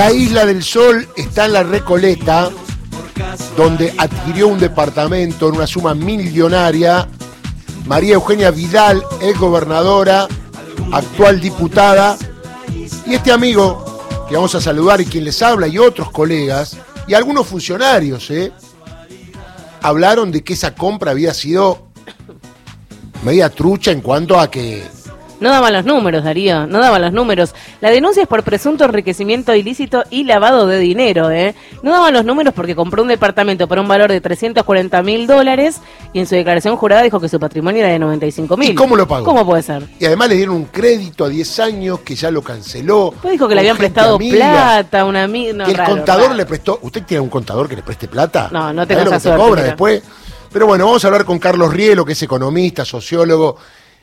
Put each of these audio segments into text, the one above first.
La Isla del Sol está en la Recoleta, donde adquirió un departamento en una suma millonaria. María Eugenia Vidal es gobernadora, actual diputada. Y este amigo que vamos a saludar y quien les habla y otros colegas y algunos funcionarios, ¿eh? hablaron de que esa compra había sido media trucha en cuanto a que no daban los números, Darío, no daban los números. La denuncia es por presunto enriquecimiento ilícito y lavado de dinero, ¿eh? No daban los números porque compró un departamento por un valor de 340 mil dólares y en su declaración jurada dijo que su patrimonio era de 95 mil. ¿Y cómo lo pagó? ¿Cómo puede ser? Y además le dieron un crédito a 10 años que ya lo canceló. Pues dijo que le habían prestado plata, una amiga. que el contador le prestó. ¿Usted tiene un contador que le preste plata? No, no tengo lo que cobra después? Pero bueno, vamos a hablar con Carlos Rielo, que es economista, sociólogo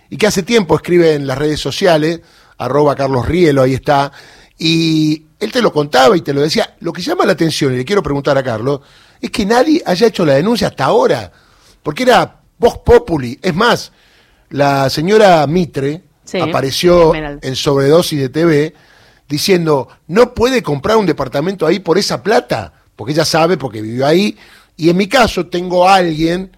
y que hace tiempo escribe en las redes sociales, arroba Carlos Rielo, ahí está, y él te lo contaba y te lo decía. Lo que llama la atención, y le quiero preguntar a Carlos, es que nadie haya hecho la denuncia hasta ahora, porque era voz populi. Es más, la señora Mitre apareció en sobredosis de TV diciendo, no puede comprar un departamento ahí por esa plata, porque ella sabe, porque vivió ahí, y en mi caso tengo a alguien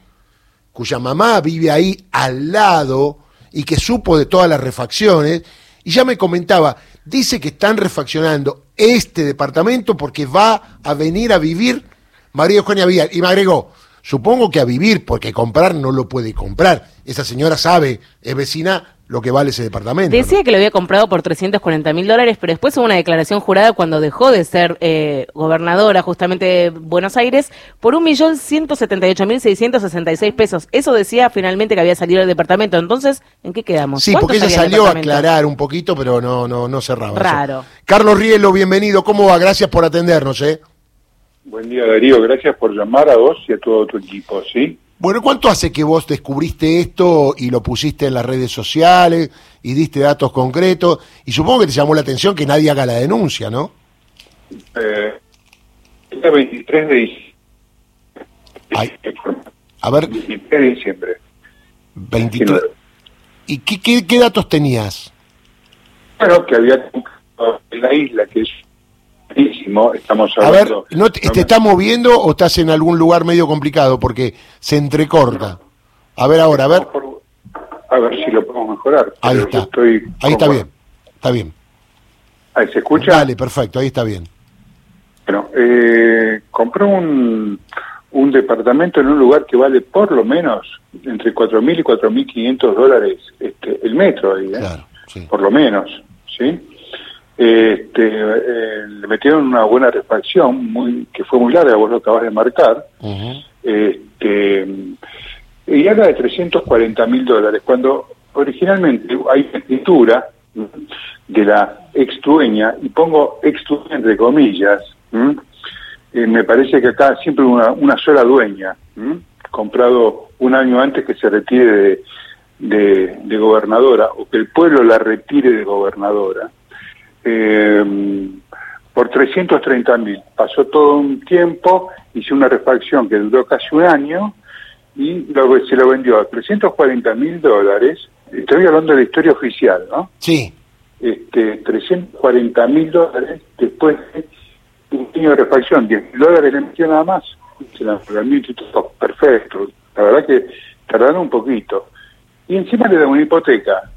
cuya mamá vive ahí al lado, y que supo de todas las refacciones, y ya me comentaba, dice que están refaccionando este departamento porque va a venir a vivir María Eugenia Villar. Y me agregó, supongo que a vivir, porque comprar no lo puede comprar. Esa señora sabe, es vecina, lo que vale ese departamento. Decía que lo había comprado por 340 mil dólares, pero después hubo una declaración jurada cuando dejó de ser eh, gobernadora justamente de Buenos Aires por 1.178.666 pesos. Eso decía finalmente que había salido del departamento. Entonces, ¿en qué quedamos? Sí, porque ella salió a aclarar un poquito, pero no, no, no cerraba. Raro. Carlos Rielo, bienvenido. ¿Cómo va? Gracias por atendernos. ¿eh? Buen día, Darío. Gracias por llamar a vos y a todo tu equipo, ¿sí? Bueno, ¿cuánto hace que vos descubriste esto y lo pusiste en las redes sociales y diste datos concretos? Y supongo que te llamó la atención que nadie haga la denuncia, ¿no? Eh, el 23 de diciembre. a ver. 23 de diciembre. 23. ¿Y qué, qué, datos tenías? Bueno, que había en la isla, que es estamos A ver, ¿no te, estás moviendo o estás en algún lugar medio complicado? Porque se entrecorta. A ver ahora, a ver. A ver si lo podemos mejorar. Ahí está. ahí está bien. Está bien. Ahí se escucha. Dale, perfecto, ahí está bien. Bueno, eh, compré un, un departamento en un lugar que vale por lo menos entre 4.000 y 4.500 dólares este, el metro ahí, ¿eh? Claro, sí. Por lo menos, ¿sí? Este, eh, le metieron una buena refacción, muy, que fue muy larga, vos lo acabas de marcar, este, y habla de 340 mil dólares, cuando originalmente hay una escritura de la ex dueña, y pongo ex dueña entre comillas, eh, me parece que acá siempre una, una sola dueña, comprado un año antes que se retire de, de gobernadora, o que el pueblo la retire de gobernadora, eh, por 330 mil. Pasó todo un tiempo, hice una refacción que duró casi un año y luego se lo vendió a 340 mil dólares. Estoy hablando de la historia oficial, ¿no? Sí. Este, 340 mil dólares después de un año de refacción, 10 mil dólares le metió nada más. Se la perfecto. La verdad que tardaron un poquito. Y encima le da una hipoteca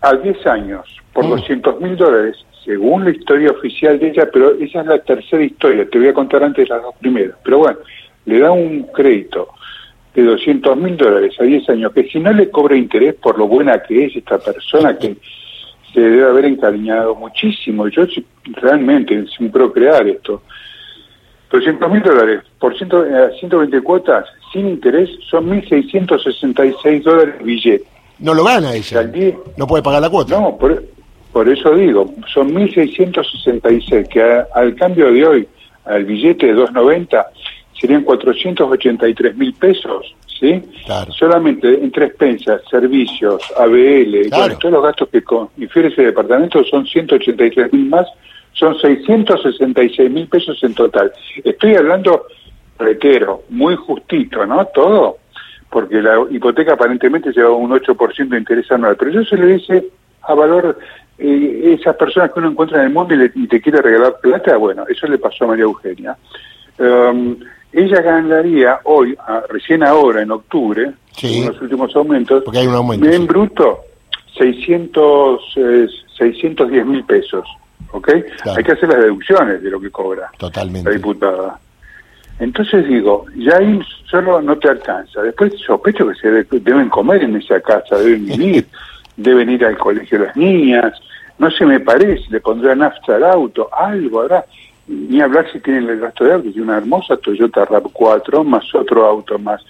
a 10 años por 200 mm. mil dólares, según la historia oficial de ella, pero esa es la tercera historia, te voy a contar antes las dos primeras. Pero bueno, le da un crédito de 200 mil dólares a 10 años, que si no le cobra interés por lo buena que es esta persona, que se debe haber encariñado muchísimo, yo realmente, sin procrear esto, 200 mil dólares por 120 eh, cuotas sin interés son 1.666 dólares billete. No lo gana ella. no puede pagar la cuota. No, por, por eso digo, son 1.666, que al cambio de hoy, al billete de 2.90, serían 483 mil pesos, ¿sí? Solamente entre expensas, servicios, ABL, todos los gastos que infiere ese departamento son 183 mil más, son 666 mil pesos en total. Estoy hablando, reitero, muy justito, ¿no? Todo porque la hipoteca aparentemente lleva un 8% de interés anual, pero eso se le dice a valor eh, esas personas que uno encuentra en el mundo y, te quiere regalar plata, bueno, eso le pasó a María Eugenia. Um, ella ganaría hoy, recién ahora, en octubre, en los últimos aumentos, Porque hay un aumento, en bruto, 600, 610 mil pesos. ¿Ok? Hay que hacer las deducciones de lo que cobra Totalmente. la diputada. Entonces digo, ya ahí solo no te alcanza. Después sospecho que se deben comer en esa casa, deben vivir, deben ir al colegio las niñas. No se me parece, le pondrán nafta al auto, algo habrá. Ni hablar si tienen el gasto de auto, y una hermosa Toyota RAV4 más otro auto más.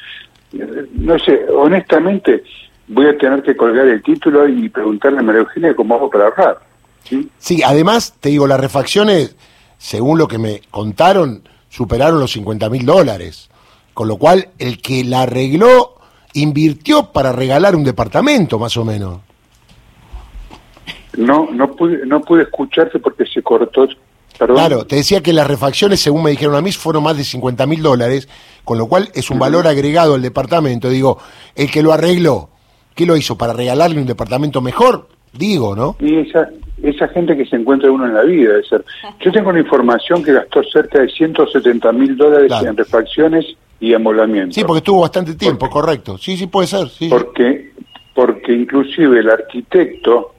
No sé, honestamente voy a tener que colgar el título y preguntarle a María Eugenia cómo hago para ahorrar. ¿sí? sí, además, te digo, las refacciones, según lo que me contaron, superaron los 50 mil dólares. Con lo cual, el que la arregló invirtió para regalar un departamento, más o menos. No, no pude, no pude escucharte porque se cortó. Perdón. Claro, te decía que las refacciones, según me dijeron a mí, fueron más de 50 mil dólares, con lo cual es un valor agregado al departamento. Digo, el que lo arregló, ¿qué lo hizo? ¿Para regalarle un departamento mejor? Digo, ¿no? Y esa, esa gente que se encuentra uno en la vida, debe ser. Yo tengo una información que gastó cerca de 170 mil dólares Claro. en refacciones y amolamiento. Sí, porque estuvo bastante tiempo, correcto. Sí, sí, puede ser. Sí, porque porque inclusive el arquitecto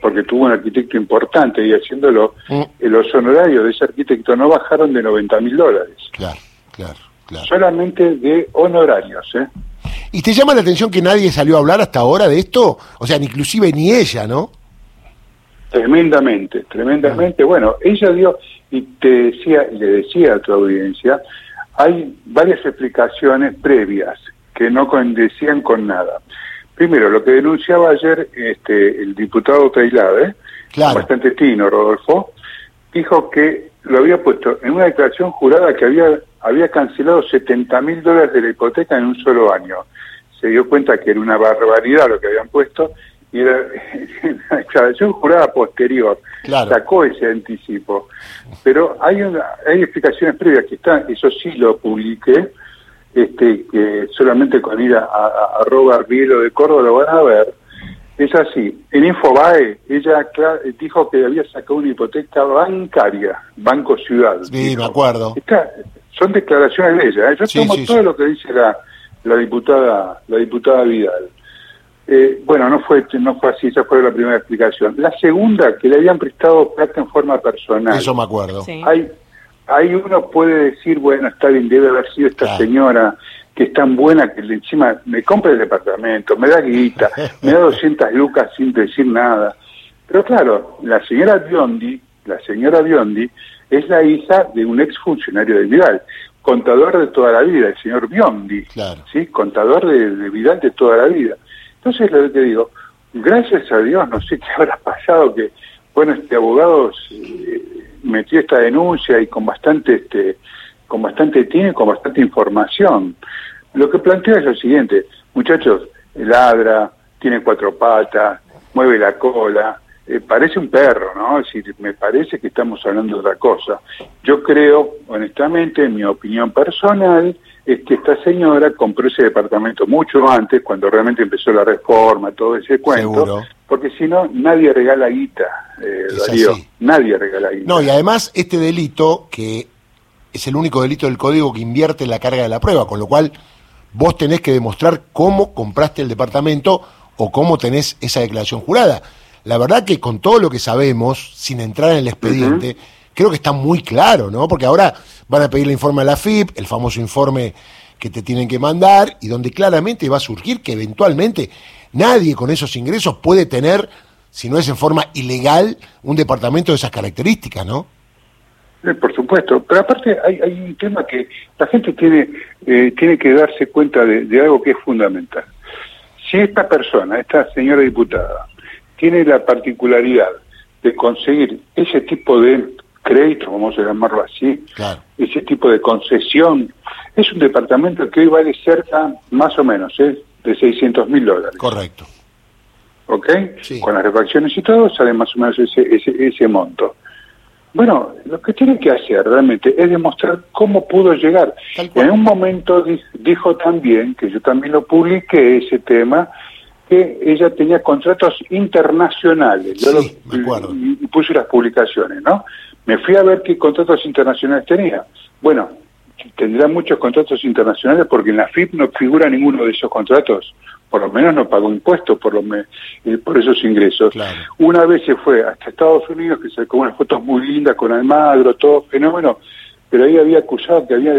porque tuvo un arquitecto importante y haciéndolo Mm. eh, los honorarios de ese arquitecto no bajaron de 90 mil dólares Claro, claro, claro. solamente de honorarios ¿eh? ¿Y te llama la atención que nadie salió a hablar hasta ahora de esto? O sea, ni inclusive ni ella, ¿no? tremendamente tremendamente bueno ella dio y te decía y le decía a tu audiencia hay varias explicaciones previas que no condecían con nada primero lo que denunciaba ayer este el diputado Tailade Claro. bastante tino Rodolfo dijo que lo había puesto en una declaración jurada que había había cancelado 70 mil dólares de la hipoteca en un solo año se dio cuenta que era una barbaridad lo que habían puesto y era la declaración jurada posterior Claro. sacó ese anticipo. Pero hay una, hay explicaciones previas que están, eso sí lo publiqué, este, que solamente con ir a, a, a Rielo de Córdoba lo van a ver. Es así, en Infobae ella dijo que había sacado una hipoteca bancaria, Banco Ciudad. Sí, dijo. me acuerdo. Está- son declaraciones de ella. ¿eh? Yo Sí, tomo sí, todo sí. lo que dice la, la diputada la diputada Vidal. Eh, bueno, no fue no fue así, esa fue la primera explicación. La segunda, que le habían prestado plata en forma personal. Eso me acuerdo. Sí. Hay, hay uno puede decir, bueno, está bien, debe haber sido esta Claro. señora que es tan buena que le- encima me compra el departamento, me da guita, me da 200 lucas sin decir nada. Pero claro, la señora Biondi, la señora Biondi es la hija de un exfuncionario de Vidal, contador de toda la vida, el señor Biondi, Claro. ¿sí? contador de, de Vidal de toda la vida. Entonces lo que te digo, gracias a Dios, no sé qué habrá pasado, que bueno, este abogado eh, metió esta denuncia y con bastante este con bastante tiene con bastante información. Lo que plantea es lo siguiente, muchachos, ladra, tiene cuatro patas, mueve la cola, eh, parece un perro, ¿no? Es decir, me parece que estamos hablando de otra cosa. Yo creo, honestamente, en mi opinión personal, es que esta señora compró ese departamento mucho antes, cuando realmente empezó la reforma, todo ese cuento, Seguro. porque si no, nadie regala guita, eh, Darío, así. nadie regala guita. No, y además este delito, que es el único delito del código que invierte en la carga de la prueba, con lo cual vos tenés que demostrar cómo compraste el departamento o cómo tenés esa declaración jurada. La verdad que con todo lo que sabemos, sin entrar en el expediente, creo que está muy claro, ¿no? Porque ahora van a pedir el informe a la FIP, el famoso informe que te tienen que mandar, y donde claramente va a surgir que eventualmente nadie con esos ingresos puede tener, si no es en forma ilegal, un departamento de esas características, ¿no? Eh, Por supuesto, pero aparte hay, hay un tema que la gente tiene, eh, tiene que darse cuenta de, de algo que es fundamental. Si esta persona, esta señora diputada, tiene la particularidad de conseguir ese tipo de crédito, vamos a llamarlo así, Claro. ese tipo de concesión, es un departamento que hoy vale cerca, más o menos, ¿eh? de 600 mil dólares. Correcto. ¿ok? Sí. Con las refacciones y todo, sale más o menos ese, ese, ese monto. Bueno, lo que tiene que hacer realmente es demostrar cómo pudo llegar. En un momento di- dijo también, que yo también lo publiqué, ese tema, que ella tenía contratos internacionales. Yo Sí, me acuerdo. y, y puse las publicaciones, ¿no? Me fui a ver qué contratos internacionales tenía. Bueno, tendrá muchos contratos internacionales porque en la FIP no figura ninguno de esos contratos. Por lo menos no pagó impuestos por, lo me- eh, por esos ingresos. Claro. Una vez se fue hasta Estados Unidos, que sacó unas fotos muy lindas con Almagro, todo fenómeno, pero ahí había acusado que había,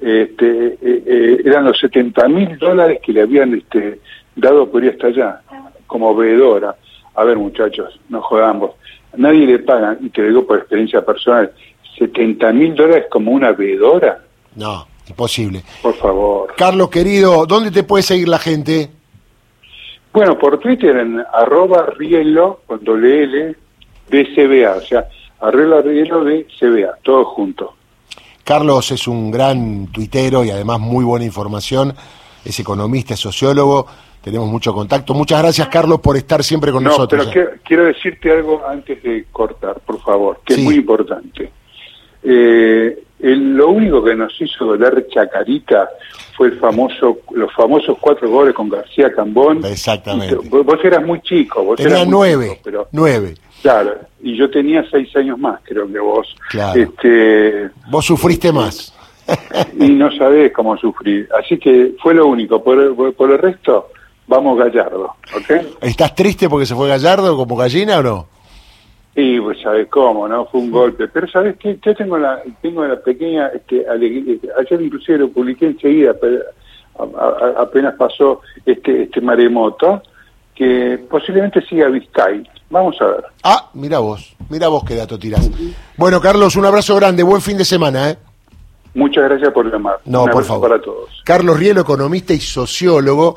este, eh, eh, eran los 70 mil dólares que le habían este, dado por ir hasta allá, como veedora. A ver, muchachos, no jodamos. A nadie le pagan, y te lo digo por experiencia personal, 70 mil dólares como una veedora, No, imposible. por favor. Carlos, querido, ¿dónde te puede seguir la gente? Bueno, por Twitter en arroba rielo con doble L de CBA, o sea, arregla rielo de CBA, todo junto. Carlos es un gran tuitero y además muy buena información. Es economista, es sociólogo. Tenemos mucho contacto. Muchas gracias, Carlos, por estar siempre con No, nosotros. pero quiero, quiero decirte algo antes de cortar, por favor, que Sí. es muy importante. Eh, el- lo único que nos hizo doler chacarita fue el famoso, los famosos cuatro goles con García Cambón. Exactamente. Y vos, vos eras muy chico, vos Tenía eras nueve. chico, pero Nueve. claro, y yo tenía seis años más, creo que vos. Claro. Este, Vos sufriste más. y no sabés cómo sufrir. Así que fue lo único. Por, por- por el resto, vamos Gallardo, ¿ok? ¿Estás triste porque se fue Gallardo como gallina o no? Y pues sabés cómo, ¿no? Fue un golpe. Pero sabés que yo tengo la, tengo la pequeña este, alegría. Ayer inclusive lo publiqué enseguida, pero a- a- apenas pasó este, este maremoto, que posiblemente siga Vizcay. Vamos a ver. Ah, mira vos. Mira vos qué dato tirás. Bueno, Carlos, un abrazo grande. Buen fin de semana, ¿eh? Muchas gracias por llamar. No, Un por favor. para todos. Carlos Rielo, economista y sociólogo.